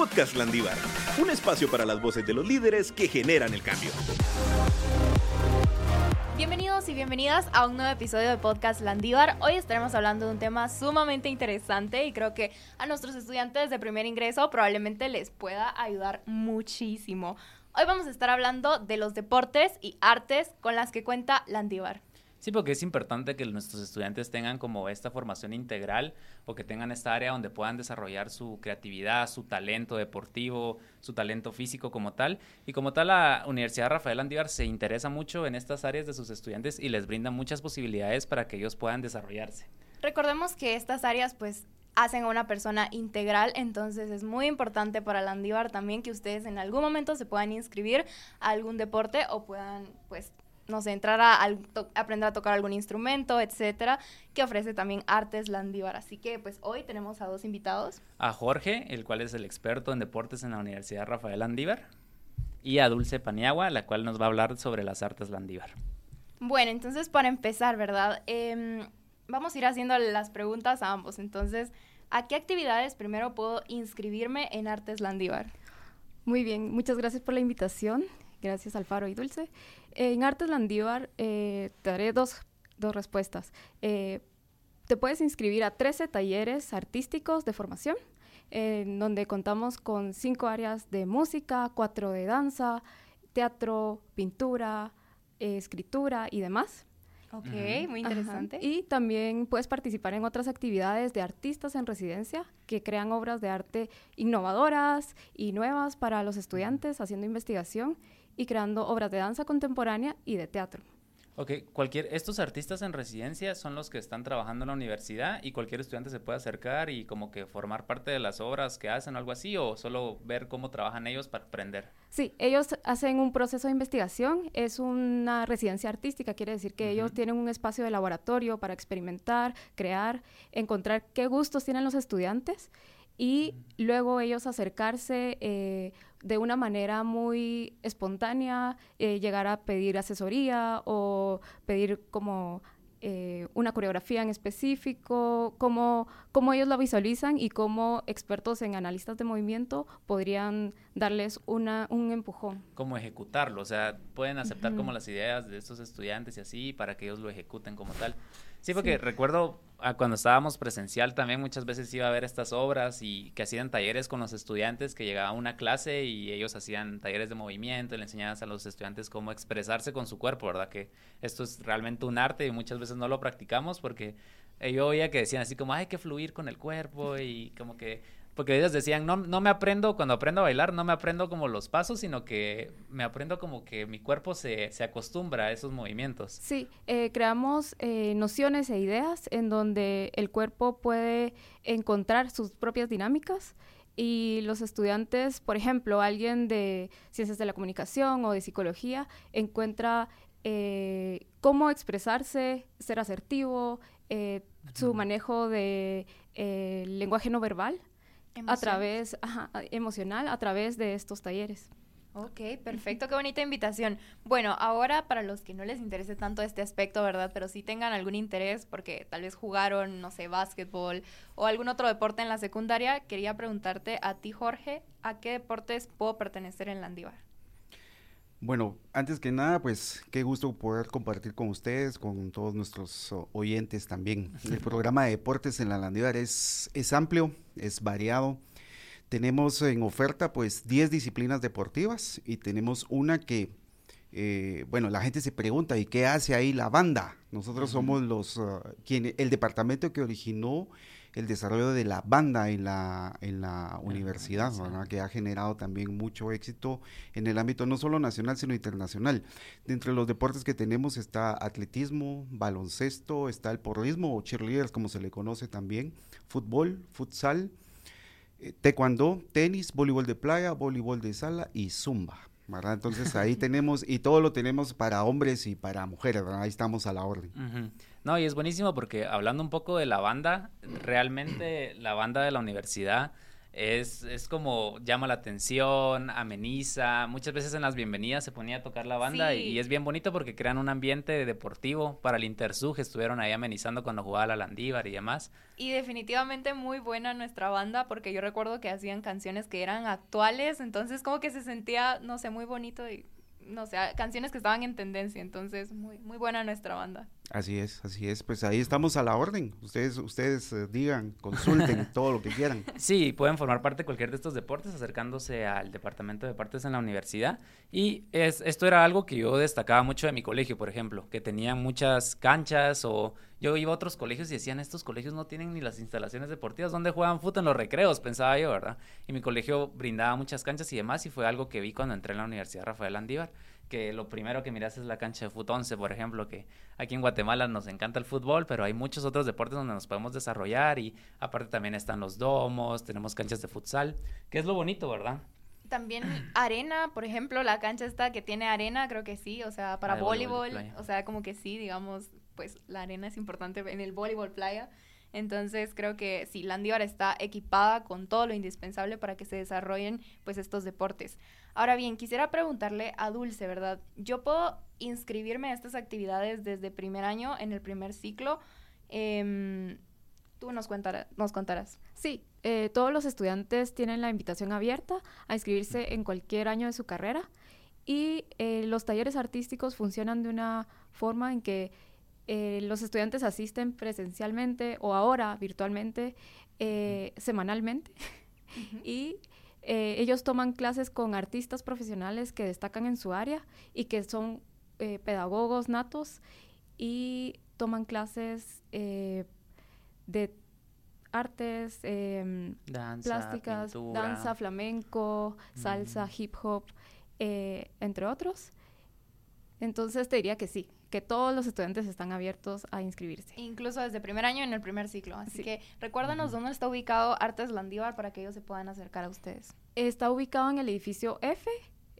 Podcast Landívar, un espacio para las voces de los líderes que generan el cambio. Bienvenidos y bienvenidas a un nuevo episodio de Podcast Landívar. Hoy estaremos hablando de un tema sumamente interesante y creo que a nuestros estudiantes de primer ingreso probablemente les pueda ayudar muchísimo. Hoy vamos a estar hablando de los deportes y artes con las que cuenta Landívar. Sí, porque es importante que nuestros estudiantes tengan como esta formación integral o que tengan esta área donde puedan desarrollar su creatividad, su talento deportivo, su talento físico como tal. Y como tal, la Universidad Rafael Andívar se interesa mucho en estas áreas de sus estudiantes y les brinda muchas posibilidades para que ellos puedan desarrollarse. Recordemos que estas áreas pues hacen a una persona integral, entonces es muy importante para Landívar también que ustedes en algún momento se puedan inscribir a algún deporte o puedan pues no sé, entrar a, aprender a tocar algún instrumento, etcétera, que ofrece también Artes Landívar. Así que, pues, hoy tenemos a dos invitados. A Jorge, el cual es el experto en deportes en la Universidad Rafael Landívar, y a Dulce Paniagua, la cual nos va a hablar sobre las artes Landívar. Bueno, entonces, para empezar, ¿verdad? Em, vamos a ir haciendo las preguntas a ambos. Entonces, ¿a qué actividades primero puedo inscribirme en Artes Landívar? Muy bien, muchas gracias por la invitación. Gracias, Alfaro y Dulce. En Artes Landívar eh, te daré dos, respuestas. Eh, te puedes inscribir a 13 talleres artísticos de formación, en donde contamos con cinco áreas de música, cuatro de danza, teatro, pintura, escritura y demás. Ok, muy interesante. Y también puedes participar en otras actividades de artistas en residencia que crean obras de arte innovadoras y nuevas para los estudiantes haciendo investigación y creando obras de danza contemporánea y de teatro. Ok, cualquier, estos artistas en residencia son los que están trabajando en la universidad y cualquier estudiante se puede acercar y como que formar parte de las obras que hacen o algo así o solo ver cómo trabajan ellos para aprender. Sí, ellos hacen un proceso de investigación, es una residencia artística, quiere decir que ellos tienen un espacio de laboratorio para experimentar, crear, encontrar qué gustos tienen los estudiantes y luego ellos acercarse eh, de una manera muy espontánea, eh, llegar a pedir asesoría o pedir como eh, una coreografía en específico, cómo, cómo ellos la visualizan y cómo expertos en analistas de movimiento podrían darles una, un empujón. Cómo ejecutarlo, o sea, pueden aceptar como las ideas de estos estudiantes y así para que ellos lo ejecuten como tal. Sí, porque recuerdo cuando estábamos presencial también muchas veces iba a ver estas obras y que hacían talleres con los estudiantes, que llegaba a una clase y ellos hacían talleres de movimiento, le enseñaban a los estudiantes cómo expresarse con su cuerpo, ¿verdad? Que esto es realmente un arte y muchas veces no lo practicamos porque yo oía que decían así como hay que fluir con el cuerpo y como que porque ellos decían, no, no me aprendo, cuando aprendo a bailar, no me aprendo como los pasos, sino que me aprendo como que mi cuerpo se, se acostumbra a esos movimientos. Sí, eh, creamos eh, nociones e ideas en donde el cuerpo puede encontrar sus propias dinámicas y los estudiantes, por ejemplo, alguien de ciencias de la comunicación o de psicología, encuentra eh, cómo expresarse, ser asertivo, su manejo de lenguaje no verbal a través, emocional, a través de estos talleres. Ok, perfecto, qué bonita invitación. Bueno, ahora para los que no les interese tanto este aspecto, ¿verdad? Pero sí tengan algún interés porque tal vez jugaron, no sé, básquetbol o algún otro deporte en la secundaria, quería preguntarte a ti, Jorge, ¿a qué deportes puedo pertenecer en Landívar? Bueno, antes que nada, pues qué gusto poder compartir con ustedes, con todos nuestros oyentes también. El programa de deportes en la Landívar es, es amplio, es variado. Tenemos en oferta pues 10 disciplinas deportivas y tenemos una que, eh, bueno, la gente se pregunta, ¿y qué hace ahí la banda? Nosotros somos los, uh, quien, el departamento que originó el desarrollo de la banda en la, en la universidad, que ha generado también mucho éxito en el ámbito no solo nacional, sino internacional. Dentro de los deportes que tenemos está atletismo, baloncesto, está el porrismo o cheerleaders, como se le conoce también, fútbol, futsal, eh, taekwondo, tenis, voleibol de playa, voleibol de sala y zumba. ¿Verdad? Entonces ahí tenemos, y todo lo tenemos para hombres y para mujeres, ahí estamos a la orden. No, y es buenísimo porque hablando un poco de la banda, realmente la banda de la universidad es, es como llama la atención, ameniza. Muchas veces en las bienvenidas se ponía a tocar la banda y, es bien bonito porque crean un ambiente deportivo para el Intersug. Estuvieron ahí amenizando cuando jugaba la Landívar y demás. Y definitivamente muy buena nuestra banda porque yo recuerdo que hacían canciones que eran actuales, entonces como que se sentía, no sé, muy bonito y no sé, canciones que estaban en tendencia, entonces muy muy buena nuestra banda. Así es, así es. Pues ahí estamos a la orden. Ustedes, ustedes eh, digan, consulten todo lo que quieran. Sí, pueden formar parte de cualquier de estos deportes acercándose al departamento de deportes en la universidad. Y es, esto era algo que yo destacaba mucho de mi colegio, por ejemplo, que tenían muchas canchas o yo iba a otros colegios y decían, estos colegios no tienen ni las instalaciones deportivas, ¿dónde juegan fútbol en los recreos? Pensaba yo, ¿verdad? Y mi colegio brindaba muchas canchas y demás y fue algo que vi cuando entré en la Universidad Rafael Andívar que lo primero que miras es la cancha de fut 11, por ejemplo, que aquí en Guatemala nos encanta el fútbol, pero hay muchos otros deportes donde nos podemos desarrollar y aparte también están los domos, tenemos canchas de futsal, que es lo bonito, ¿verdad? También arena, por ejemplo, la cancha esta que tiene arena, creo que sí, o sea, para Ah, voleibol o sea, como que sí, digamos, pues la arena es importante en el voleibol playa. Entonces creo que sí, Landívar está equipada con todo lo indispensable para que se desarrollen pues estos deportes. Ahora bien, quisiera preguntarle a Dulce, ¿verdad? Yo puedo inscribirme a estas actividades desde primer año, en el primer ciclo. Em, tú nos, nos contarás. Sí, eh, todos los estudiantes tienen la invitación abierta a inscribirse en cualquier año de su carrera y eh, los talleres artísticos funcionan de una forma en que eh, los estudiantes asisten presencialmente o ahora virtualmente eh, semanalmente y eh, ellos toman clases con artistas profesionales que destacan en su área y que son pedagogos natos y toman clases de artes, em, Danza, plásticas, pintura. danza, flamenco, salsa, hip hop, entre otros. Entonces te diría que sí, que todos los estudiantes están abiertos a inscribirse. Incluso desde primer año en el primer ciclo. Así Sí. que recuérdanos dónde está ubicado Artes Landívar para que ellos se puedan acercar a ustedes. Está ubicado en el edificio F,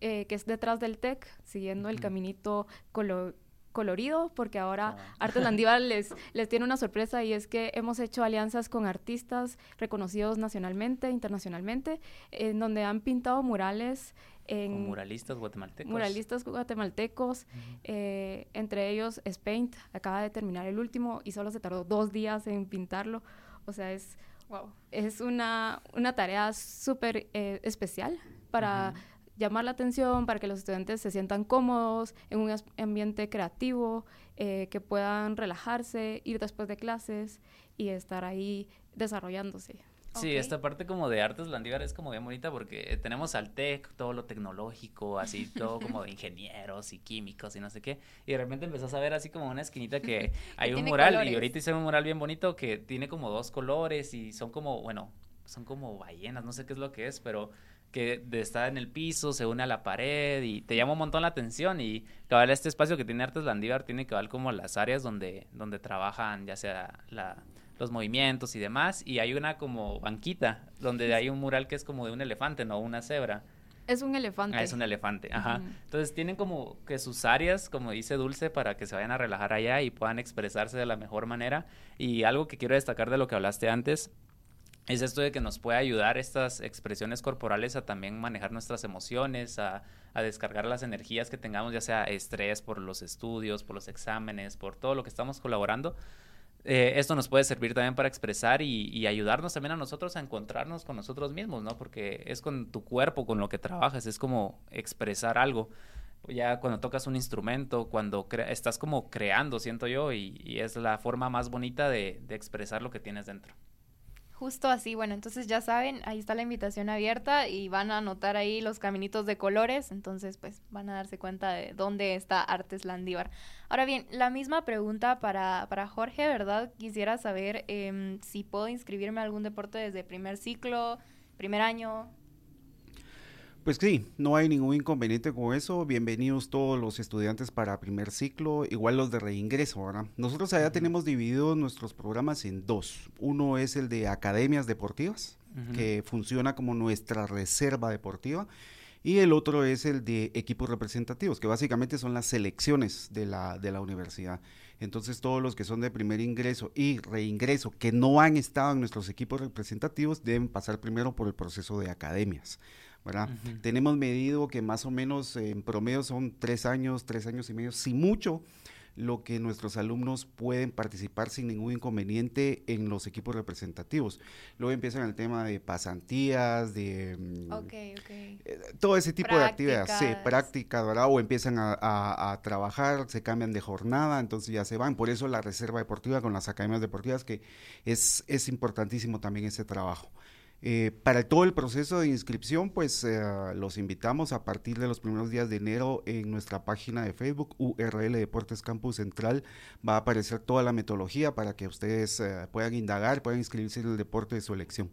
eh, que es detrás del TEC, siguiendo el caminito colo- colorido, porque ahora Ah. Artes Landívar les, les tiene una sorpresa y es que hemos hecho alianzas con artistas reconocidos nacionalmente, internacionalmente, en donde han pintado murales en... Con muralistas guatemaltecos. muralistas guatemaltecos, eh, entre ellos Spaint, acaba de terminar el último y solo se tardó dos días en pintarlo. O sea, es, Wow. es una, una tarea súper eh, especial para. Llamar la atención, para que los estudiantes se sientan cómodos en un ambiente creativo, eh, que puedan relajarse, ir después de clases y estar ahí desarrollándose. Sí, esta parte como de artes landívar es como bien bonita porque tenemos al TEC, todo lo tecnológico, así todo como de ingenieros y químicos y no sé qué. Y de repente empezás a ver así como una esquinita que hay un mural colores. y ahorita hice un mural bien bonito que tiene como dos colores y son como, bueno, son como ballenas, no sé qué es lo que es, pero que de- está en el piso, se une a la pared y te llama un montón la atención y cabal este espacio que tiene Artes Landívar tiene cabal como las áreas donde, donde trabajan ya sea la, los movimientos y demás y hay una como banquita donde hay un mural que es como de un elefante, no una cebra. Es un elefante. Ah, es un elefante, ajá. Ujú. Entonces tienen como que sus áreas, como dice Dulce, para que se vayan a relajar allá y puedan expresarse de la mejor manera. Y algo que quiero destacar de lo que hablaste antes es esto de que nos puede ayudar estas expresiones corporales a también manejar nuestras emociones, a, a descargar las energías que tengamos, ya sea estrés por los estudios, por los exámenes, por todo lo que estamos colaborando. Eh, esto nos puede servir también para expresar y, ayudarnos también a nosotros a encontrarnos con nosotros mismos, ¿no? Porque es con tu cuerpo con lo que trabajas, es como expresar algo. Ya cuando tocas un instrumento, cuando estás como creando, siento yo, y, y es la forma más bonita de, de expresar lo que tienes dentro. Justo así, bueno, entonces ya saben, ahí está la invitación abierta y van a anotar ahí los caminitos de colores, entonces pues van a darse cuenta de dónde está Artes Landívar. Ahora bien, la misma pregunta para, para Jorge, ¿verdad? Quisiera saber em, si puedo inscribirme a algún deporte desde primer ciclo, primer año. Pues sí, no hay ningún inconveniente con eso. Bienvenidos todos los estudiantes para primer ciclo, igual los de reingreso, ¿verdad? Nosotros allá tenemos divididos nuestros programas en dos. Uno es el de academias deportivas, que funciona como nuestra reserva deportiva. Y el otro es el de equipos representativos, que básicamente son las selecciones de la, de la universidad. Entonces todos los que son de primer ingreso y reingreso que no han estado en nuestros equipos representativos deben pasar primero por el proceso de academias. ¿Verdad? Tenemos medido que más o menos en promedio son tres años, tres años y medio, si mucho, lo que nuestros alumnos pueden participar sin ningún inconveniente en los equipos representativos. Luego empiezan el tema de pasantías, de mm, eh, todo ese tipo de actividades, sí, prácticas, ¿verdad? O empiezan a, trabajar, se cambian de jornada, entonces ya se van. Por eso la reserva deportiva con las academias deportivas, que es, es importantísimo también ese trabajo. Eh, para todo el proceso de inscripción, pues eh, los invitamos a partir de los primeros días de enero en nuestra página de Facebook, URL Deportes Campus Central. Va a aparecer toda la metodología para que ustedes eh, puedan indagar, puedan inscribirse en el deporte de su elección.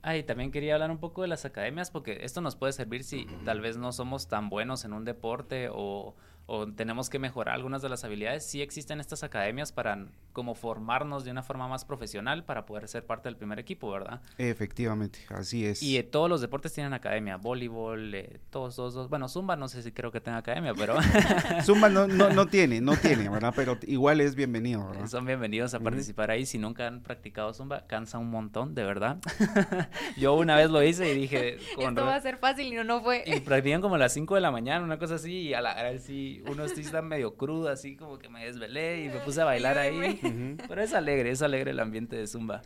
Ah, y también quería hablar un poco de las academias, porque esto nos puede servir si tal vez no somos tan buenos en un deporte o o tenemos que mejorar algunas de las habilidades, sí existen estas academias para como formarnos de una forma más profesional para poder ser parte del primer equipo, ¿verdad? Efectivamente, así es. Y eh, todos los deportes tienen academia, voleibol, eh, todos, todos, bueno, Zumba no sé si creo que tenga academia, pero... Zumba no, no, no, tiene, no tiene, ¿verdad? Pero igual es bienvenido, ¿verdad? Son bienvenidos a participar ahí, si nunca han practicado Zumba, cansa un montón, de verdad. Yo una vez lo hice y dije... Esto va a ser fácil y no, no fue. Y practican como a las 5 de la mañana, una cosa así, y a la hora sí uno sí está medio crudo, así como que me desvelé y me puse a bailar ahí. Pero es alegre, es alegre el ambiente de Zumba.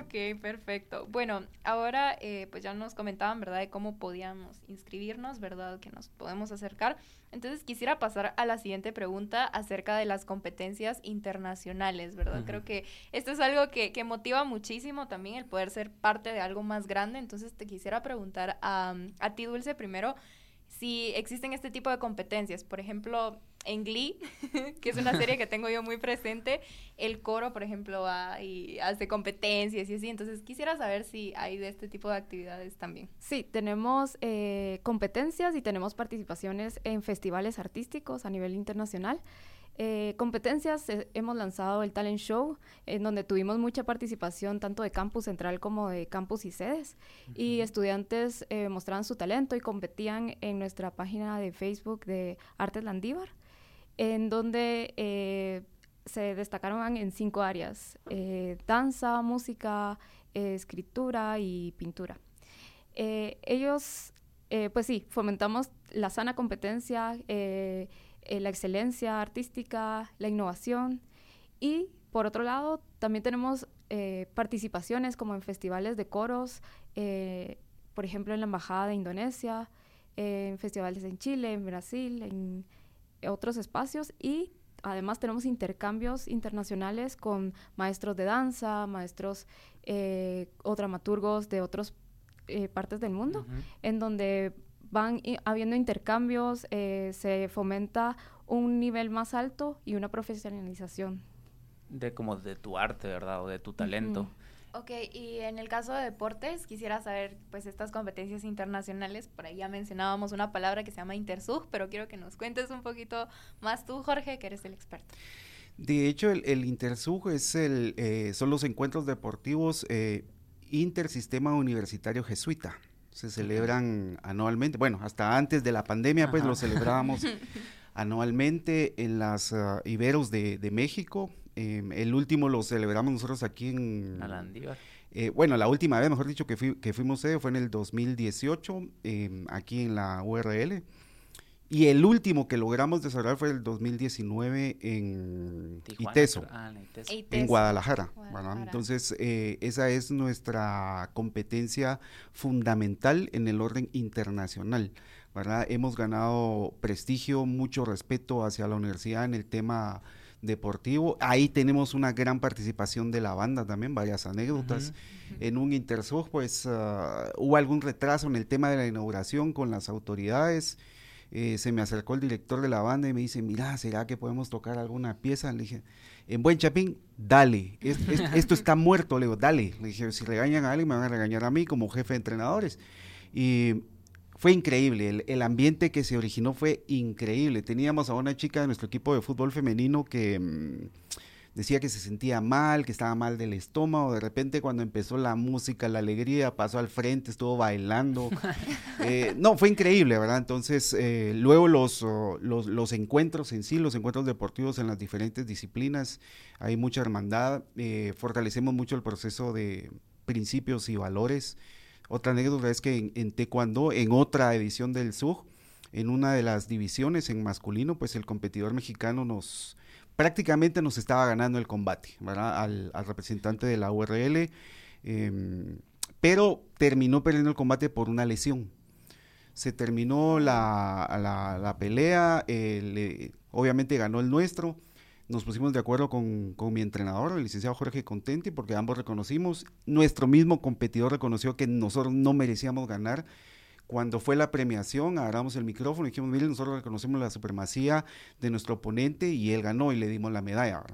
Ok, perfecto. Bueno, ahora eh, pues ya nos comentaban, ¿verdad? De cómo podíamos inscribirnos, ¿verdad? Que nos podemos acercar. Entonces quisiera pasar a la siguiente pregunta acerca de las competencias internacionales, ¿verdad? Creo que esto es algo que, que, motiva muchísimo también el poder ser parte de algo más grande. Entonces te quisiera preguntar a, a ti, Dulce, primero si existen este tipo de competencias. Por ejemplo, en Glee, que es una serie que tengo yo muy presente, el coro, por ejemplo, hace competencias y así. Entonces, quisiera saber si hay de este tipo de actividades también. Sí, tenemos eh, competencias y tenemos participaciones en festivales artísticos a nivel internacional. Eh, competencias, eh, hemos lanzado el Talent Show, en donde tuvimos mucha participación tanto de campus central como de campus y sedes. Y estudiantes eh, mostraban su talento y competían en nuestra página de Facebook de Artes Landívar, en donde se destacaron en cinco áreas, danza, música, escritura y pintura. ellos, pues sí, fomentamos la sana competencia eh, la excelencia artística, la innovación. Y por otro lado también tenemos eh, participaciones como en festivales de coros, eh, por ejemplo en la Embajada de Indonesia, en festivales en Chile, en Brasil, en otros espacios. Y además tenemos intercambios internacionales con maestros de danza, maestros o dramaturgos de otras partes del mundo, en donde van habiendo intercambios, eh, se fomenta un nivel más alto y una profesionalización. De como de tu arte, ¿verdad? O de tu talento. Ok, y en el caso de deportes, quisiera saber, pues, estas competencias internacionales, por ahí ya mencionábamos una palabra que se llama Intersug, pero quiero que nos cuentes un poquito más tú, Jorge, que eres el experto. De hecho, el, el Intersug es el, eh, son los encuentros deportivos eh, Intersistema Universitario Jesuita se celebran anualmente, bueno, hasta antes de la pandemia, pues lo celebrábamos anualmente en las uh, Iberos de, México. Em, el último lo celebramos nosotros aquí en... Eh, bueno, la última vez, mejor dicho, que, que fuimos sede fue en el 2018, em, aquí en la URL. Y el último que logramos desarrollar fue el 2019 en Iteso, ah, en Guadalajara. Entonces, eh, esa es nuestra competencia fundamental en el orden internacional. ¿verdad? Hemos ganado prestigio, mucho respeto hacia la universidad en el tema deportivo. Ahí tenemos una gran participación de la banda también, varias anécdotas. En un Intersug, pues ah, hubo algún retraso en el tema de la inauguración con las autoridades. Eh, se me acercó el director de la banda y me dice, mira, ¿será que podemos tocar alguna pieza? Le dije, en buen chapín, dale, esto está muerto, le digo, dale. Le dije, si regañan a alguien, me van a regañar a mí como jefe de entrenadores. Y fue increíble, el, ambiente que se originó fue increíble. Teníamos a una chica de nuestro equipo de fútbol femenino que... Mm, decía que se sentía mal, que estaba mal del estómago. De repente cuando empezó la música, la alegría, pasó al frente, estuvo bailando. Eh, no, fue increíble, ¿verdad? Entonces, eh, luego los, oh, los, los, encuentros en sí, los encuentros deportivos en las diferentes disciplinas, hay mucha hermandad, eh, fortalecemos mucho el proceso de principios y valores. Otra anécdota es que en, en Taekwondo, en otra edición del SUG, en una de las divisiones en masculino, pues el competidor mexicano nos prácticamente nos estaba ganando el combate, ¿verdad? Al, representante de la URL, em, pero terminó perdiendo el combate por una lesión. Se terminó la, pelea, obviamente ganó el nuestro. Nos pusimos de acuerdo con, con, mi entrenador, el licenciado Jorge Contenti, porque ambos reconocimos, nuestro mismo competidor reconoció que nosotros no merecíamos ganar cuando fue la premiación, agarramos el micrófono y dijimos, miren, nosotros reconocemos la supremacía de nuestro oponente y él ganó y le dimos la medalla.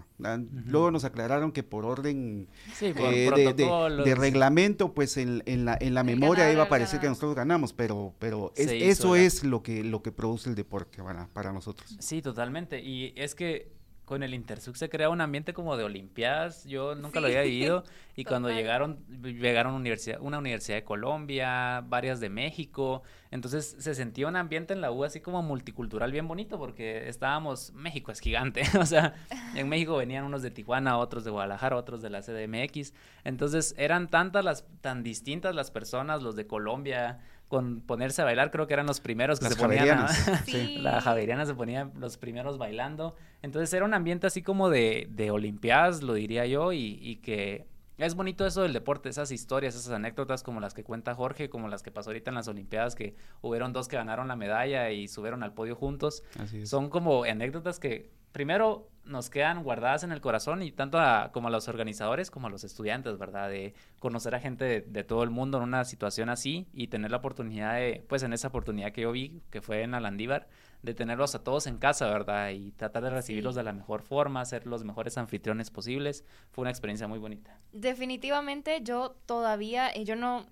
Luego nos aclararon que por orden eh, de, reglamento, pues en, la, en la memoria iba a parecer que nosotros ganamos, pero, pero eso es lo que, lo que produce el deporte para nosotros. Sí, totalmente. Y es que con el Intersug se crea un ambiente como de olimpiadas. Yo nunca lo había vivido. Y cuando llegaron, llegaron universidad, una universidad de Colombia, varias de México. Entonces se sentía un ambiente en la U así como multicultural bien bonito porque estábamos, México es gigante. o sea, en México venían unos de Tijuana, otros de Guadalajara, otros de la CDMX. Entonces eran tantas las, tan distintas las personas, los de Colombia, con ponerse a bailar, creo que eran los primeros que se ponían. La javeriana se ponía los primeros bailando. Entonces era un ambiente así como de, de Olimpiadas, lo diría yo, y, y, que es bonito eso del deporte, esas historias, esas anécdotas como las que cuenta Jorge, como las que pasó ahorita en las Olimpiadas, que hubieron dos que ganaron la medalla y subieron al podio juntos. Son como anécdotas que primero nos quedan guardadas en el corazón y tanto a, como a los organizadores como a los estudiantes, ¿verdad? De conocer a gente de, todo el mundo en una situación así y tener la oportunidad de, pues en esa oportunidad que yo vi, que fue en Alandívar, de tenerlos a todos en casa, ¿verdad? Y tratar de recibirlos de la mejor forma, ser los mejores anfitriones posibles. Fue una experiencia muy bonita. Definitivamente yo todavía, eh, yo no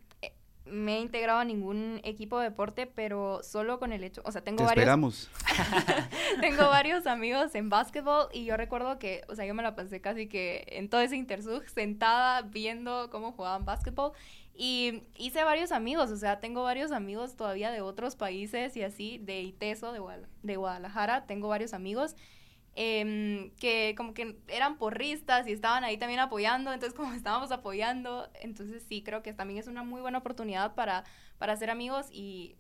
me he integrado a ningún equipo de deporte, pero solo con el hecho, o sea, tengo Te varios esperamos. tengo varios amigos en básquetbol y yo recuerdo que, o sea, yo me la pasé casi que en todo ese intersug sentada viendo cómo jugaban básquetbol y hice varios amigos, o sea, tengo varios amigos todavía de otros países y así, de ITESO, de, de Guadalajara, tengo varios amigos Em, que como que eran porristas y estaban ahí también apoyando, entonces como estábamos apoyando, entonces sí, creo que también es una muy buena oportunidad para, para ser amigos y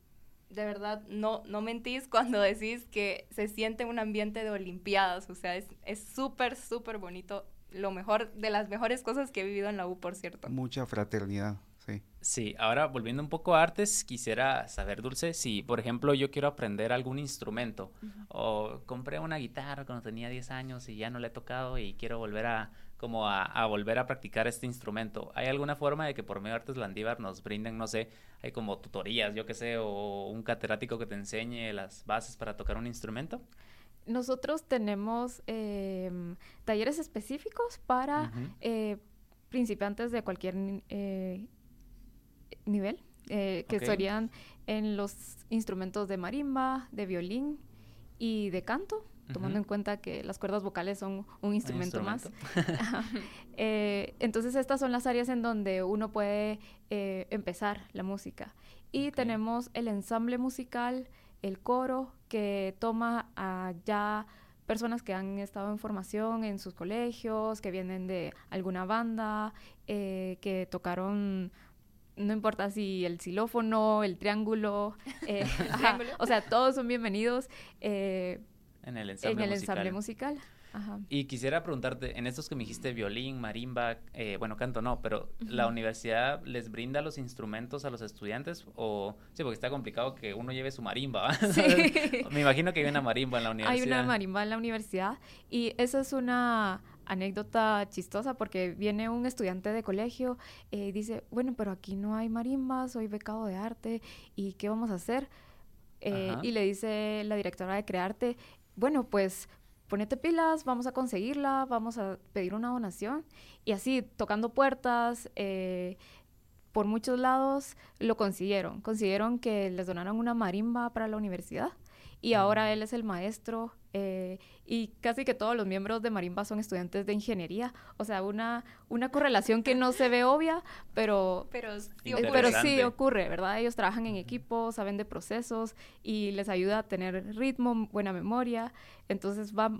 de verdad no, no mentís cuando decís que se siente un ambiente de Olimpiadas, o sea, es súper, súper bonito, lo mejor, de las mejores cosas que he vivido en la U, por cierto. Mucha fraternidad. Sí. Sí, ahora volviendo un poco a artes, quisiera saber, Dulce, si por ejemplo yo quiero aprender algún instrumento o compré una guitarra cuando tenía 10 años y ya no le he tocado y quiero volver a como a, volver a practicar este instrumento. ¿Hay alguna forma de que por medio de Artes Landívar nos brinden, no sé, hay como tutorías, yo qué sé, o un catedrático que te enseñe las bases para tocar un instrumento? Nosotros tenemos em, talleres específicos para eh, principiantes de cualquier eh, nivel, eh, que serían en los instrumentos de marimba, de violín y de canto, tomando en cuenta que las cuerdas vocales son un instrumento, más. Eh, entonces estas son las áreas en donde uno puede eh, empezar la música. Y tenemos el ensamble musical, el coro, que toma a ya personas que han estado en formación en sus colegios, que vienen de alguna banda, que tocaron no importa si el xilófono, el triángulo, eh, o sea, todos son bienvenidos eh, en el ensamble, musical. Y quisiera preguntarte, en estos que me dijiste violín, marimba, eh, bueno, canto no, pero ¿la universidad les brinda los instrumentos a los estudiantes? O, sí, porque está complicado que uno lleve su marimba. Sí. me imagino que hay una marimba en la universidad. Hay una marimba en la universidad y esa es una anécdota chistosa porque viene un estudiante de colegio y dice, bueno, pero aquí no hay marimba, soy becado de arte, ¿y qué vamos a hacer? Eh, y le dice la directora de Crearte, bueno, pues ponete pilas, vamos a conseguirla, vamos a pedir una donación. Y así, tocando puertas, eh, por muchos lados, lo consiguieron. Consiguieron que les donaran una marimba para la universidad. Y ahora él es el maestro eh, y casi que todos los miembros de Marimba son estudiantes de ingeniería. O sea, una, una correlación que no se ve obvia, pero, Pero sí eh, ocurre. pero sí ocurre, ¿verdad? Ellos trabajan en equipo, saben de procesos y les ayuda a tener ritmo, buena memoria. Entonces va,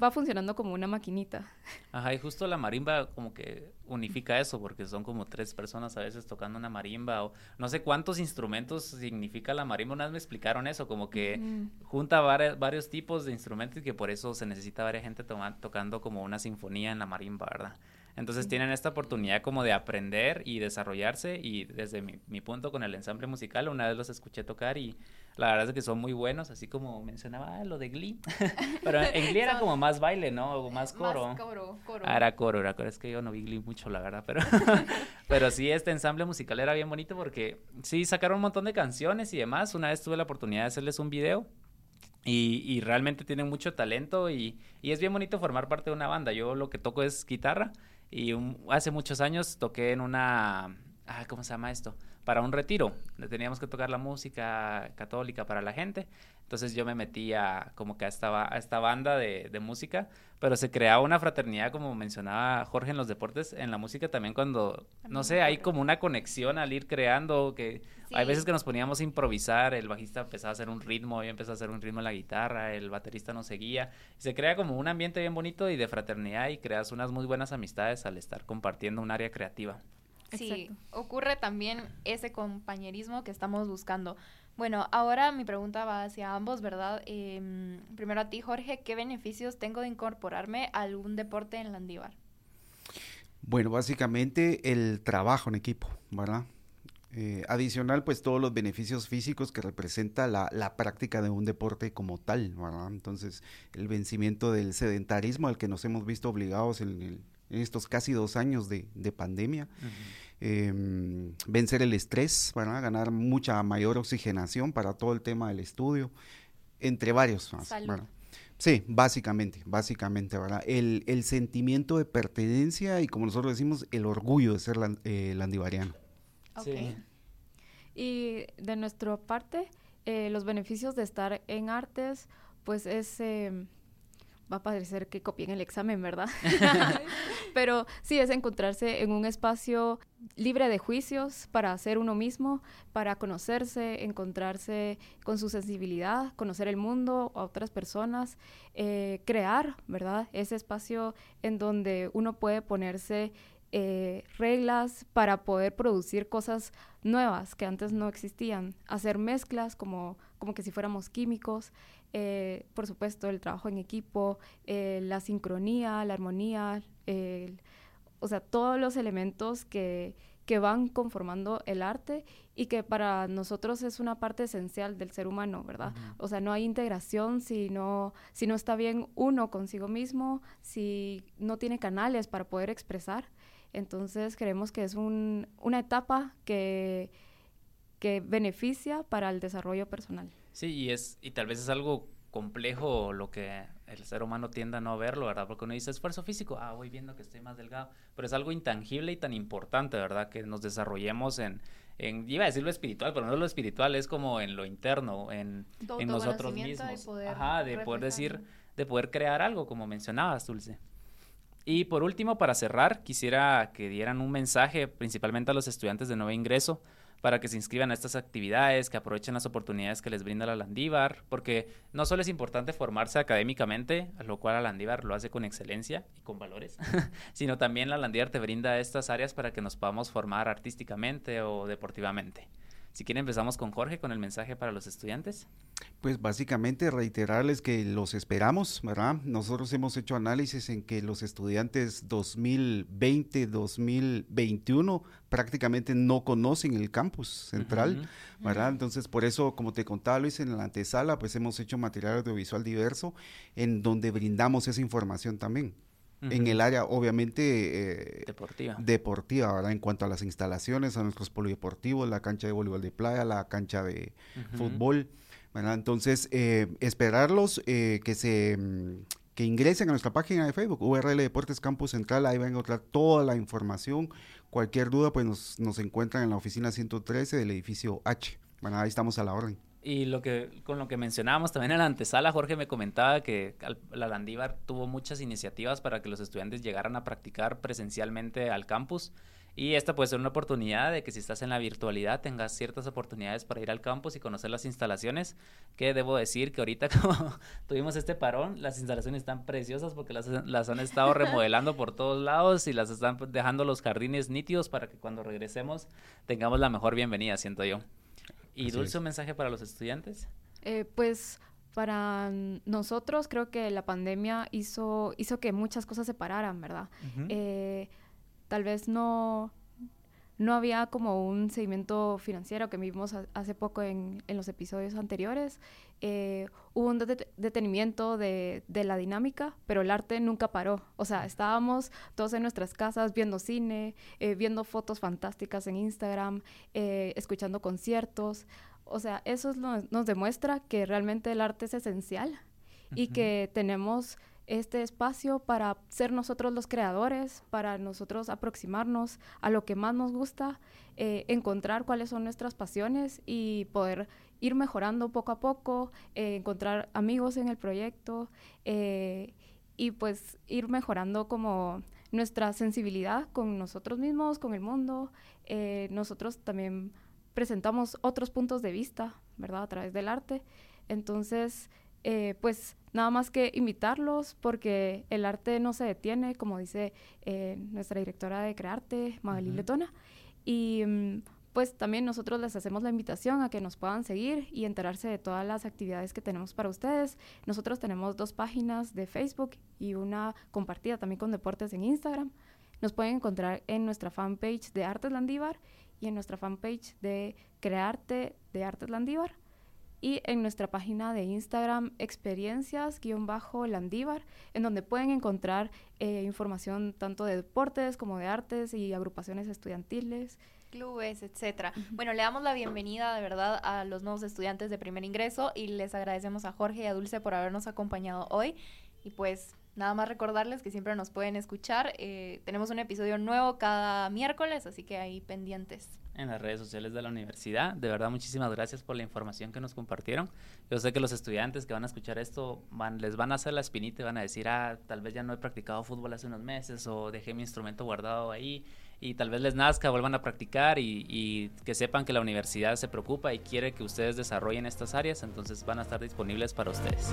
va funcionando como una maquinita. Ajá, y justo la marimba como que unifica eso, porque son como tres personas a veces tocando una marimba, o no sé cuántos instrumentos significa la marimba. Una vez me explicaron eso, como que junta vari- varios tipos de instrumentos y que por eso se necesita varias gente toma- tocando como una sinfonía en la marimba, ¿verdad? Entonces tienen esta oportunidad como de aprender y desarrollarse y desde mi, mi punto con el ensamble musical, una vez los escuché tocar y la verdad es que son muy buenos, así como mencionaba ah, lo de Glee, pero en Glee era como más baile, ¿no? O más coro. Más coro, coro. Ah, era coro, era coro. Es que yo no vi Glee mucho, la verdad, pero, pero sí, este ensamble musical era bien bonito porque sí sacaron un montón de canciones y demás. Una vez tuve la oportunidad de hacerles un video y, y realmente tienen mucho talento y, y es bien bonito formar parte de una banda. Yo lo que toco es guitarra y hace muchos años toqué en una... Ah, ¿Cómo se llama esto? Para un retiro. Teníamos que tocar la música católica para la gente. Entonces yo me metí a, como que a esta, ba- a esta banda de, de música, pero se creaba una fraternidad, como mencionaba Jorge en los deportes, en la música también cuando, no sé, hay como una conexión al ir creando, que hay Sí. veces que nos poníamos a improvisar, el bajista empezaba a hacer un ritmo, yo empecé a hacer un ritmo en la guitarra, el baterista nos seguía, se crea como un ambiente bien bonito y de fraternidad y creas unas muy buenas amistades al estar compartiendo un área creativa. Sí, Exacto. ocurre también ese compañerismo que estamos buscando. Bueno, ahora mi pregunta va hacia ambos, ¿verdad? Em, primero a ti, Jorge, ¿qué beneficios tengo de incorporarme a algún deporte en Landívar? Bueno, básicamente el trabajo en equipo, ¿verdad? Eh, adicional, pues todos los beneficios físicos que representa la, la práctica de un deporte como tal, ¿verdad? Entonces, el vencimiento del sedentarismo al que nos hemos visto obligados en, el- en estos casi dos años de, de pandemia, em, vencer el estrés, ¿verdad? Ganar mucha mayor oxigenación para todo el tema del estudio, entre varios más, Salud. ¿verdad? Sí, básicamente, básicamente, ¿verdad? El, el sentimiento de pertenencia y como nosotros decimos, el orgullo de ser lan- eh, landivariano. Ok. Sí. Y de nuestra parte, eh, los beneficios de estar en artes, pues es... va a parecer que copien el examen, ¿verdad? Pero sí es encontrarse en un espacio libre de juicios para ser uno mismo, para conocerse, encontrarse con su sensibilidad, conocer el mundo, a otras personas, eh, crear, ¿verdad? Ese espacio en donde uno puede ponerse eh, reglas para poder producir cosas nuevas que antes no existían, hacer mezclas como, como que si fuéramos químicos, eh, por supuesto el trabajo en equipo, eh, la sincronía, la armonía, el- o sea, todos los elementos que, que van conformando el arte y que para nosotros es una parte esencial del ser humano, ¿verdad? O sea, no hay integración si no, si no está bien uno consigo mismo, si no tiene canales para poder expresar. Entonces creemos que es un- una etapa que, que beneficia para el desarrollo personal. Sí, y es, y tal vez es algo complejo lo que el ser humano tiende a no verlo, ¿verdad? Porque uno dice esfuerzo físico, ah, voy viendo que estoy más delgado, pero es algo intangible y tan importante, ¿verdad? Que nos desarrollemos en, en iba a decir lo espiritual, pero no lo espiritual, es como en lo interno, en, nosotros mismos. poder Ajá, de poder decir, de poder crear algo, como mencionabas, Dulce. Y por último, para cerrar, quisiera que dieran un mensaje principalmente a los estudiantes de nuevo ingreso para que se inscriban a estas actividades, que aprovechen las oportunidades que les brinda la Landívar, porque no solo es importante formarse académicamente, lo cual la Landívar lo hace con excelencia y con valores, sino también la Landívar te brinda estas áreas para que nos podamos formar artísticamente o deportivamente. Si quieren empezamos con Jorge con el mensaje para los estudiantes. Pues básicamente reiterarles que los esperamos, ¿verdad? Nosotros hemos hecho análisis en que los estudiantes 2020-2021 prácticamente no conocen el campus central. ¿verdad? Entonces, por eso, como te contaba Luis, en la antesala, pues hemos hecho material audiovisual diverso en donde brindamos esa información también. En el área, obviamente, eh, deportiva. deportiva, ¿verdad? En cuanto a las instalaciones, a nuestros polideportivos, la cancha de voleibol de playa, la cancha de fútbol, ¿verdad? Entonces, eh, esperarlos eh, que se mm, que ingresen a nuestra página de Facebook, URL Deportes Campus Central, ahí van a encontrar toda la información. Cualquier duda, pues nos, nos encuentran en la oficina 113 del edificio H. Bueno, ahí estamos a la orden. Y lo que, con lo que mencionábamos también en la antesala, Jorge me comentaba que la Landívar tuvo muchas iniciativas para que los estudiantes llegaran a practicar presencialmente al campus. Y esta puede ser una oportunidad de que si estás en la virtualidad tengas ciertas oportunidades para ir al campus y conocer las instalaciones, que debo decir que ahorita como tuvimos este parón, las instalaciones están preciosas porque las, las han estado remodelando por todos lados y las están dejando los jardines nítidos para que cuando regresemos tengamos la mejor bienvenida, siento yo. ¿Y Dulce, un mensaje para los estudiantes? Eh, pues para nosotros creo que la pandemia hizo, hizo que muchas cosas se pararan, ¿verdad? Tal vez no, no había como un seguimiento financiero que vimos hace poco en, en los episodios anteriores. Eh, hubo un detenimiento de, de, la dinámica, pero el arte nunca paró. O sea, estábamos todos en nuestras casas viendo cine, eh, viendo fotos fantásticas en Instagram, eh, escuchando conciertos. O sea, eso nos demuestra que realmente el arte es esencial y que tenemos este espacio para ser nosotros los creadores, para nosotros aproximarnos a lo que más nos gusta, eh, encontrar cuáles son nuestras pasiones y poder ir mejorando poco a poco, eh, encontrar amigos en el proyecto eh, y pues ir mejorando como nuestra sensibilidad con nosotros mismos, con el mundo. nosotros también presentamos otros puntos de vista, ¿verdad? A través del arte. Entonces, eh, pues nada más que invitarlos porque el arte no se detiene, como dice eh, nuestra directora de Crearte, Magali Letona. Y mm, pues también nosotros les hacemos la invitación a que nos puedan seguir y enterarse de todas las actividades que tenemos para ustedes. Nosotros tenemos dos páginas de Facebook y una compartida también con deportes en Instagram. Nos pueden encontrar en nuestra fanpage de Artes Landívar y en nuestra fanpage de Crearte de Artes Landívar y en nuestra página de Instagram experiencias-landívar, en donde pueden encontrar eh, información tanto de deportes como de artes y agrupaciones estudiantiles. Clubes, etcétera. Bueno, le damos la bienvenida de verdad a los nuevos estudiantes de primer ingreso y les agradecemos a Jorge y a Dulce por habernos acompañado hoy. Y pues nada más recordarles que siempre nos pueden escuchar. Eh, tenemos un episodio nuevo cada miércoles, así que ahí pendientes en las redes sociales de la universidad. De verdad, muchísimas gracias por la información que nos compartieron. Yo sé que los estudiantes que van a escuchar esto van, les van a hacer la espinita y van a decir, ah, tal vez ya no he practicado fútbol hace unos meses o dejé mi instrumento guardado ahí y tal vez les nazca, vuelvan a practicar y, y que sepan que la universidad se preocupa y quiere que ustedes desarrollen estas áreas, entonces van a estar disponibles para ustedes.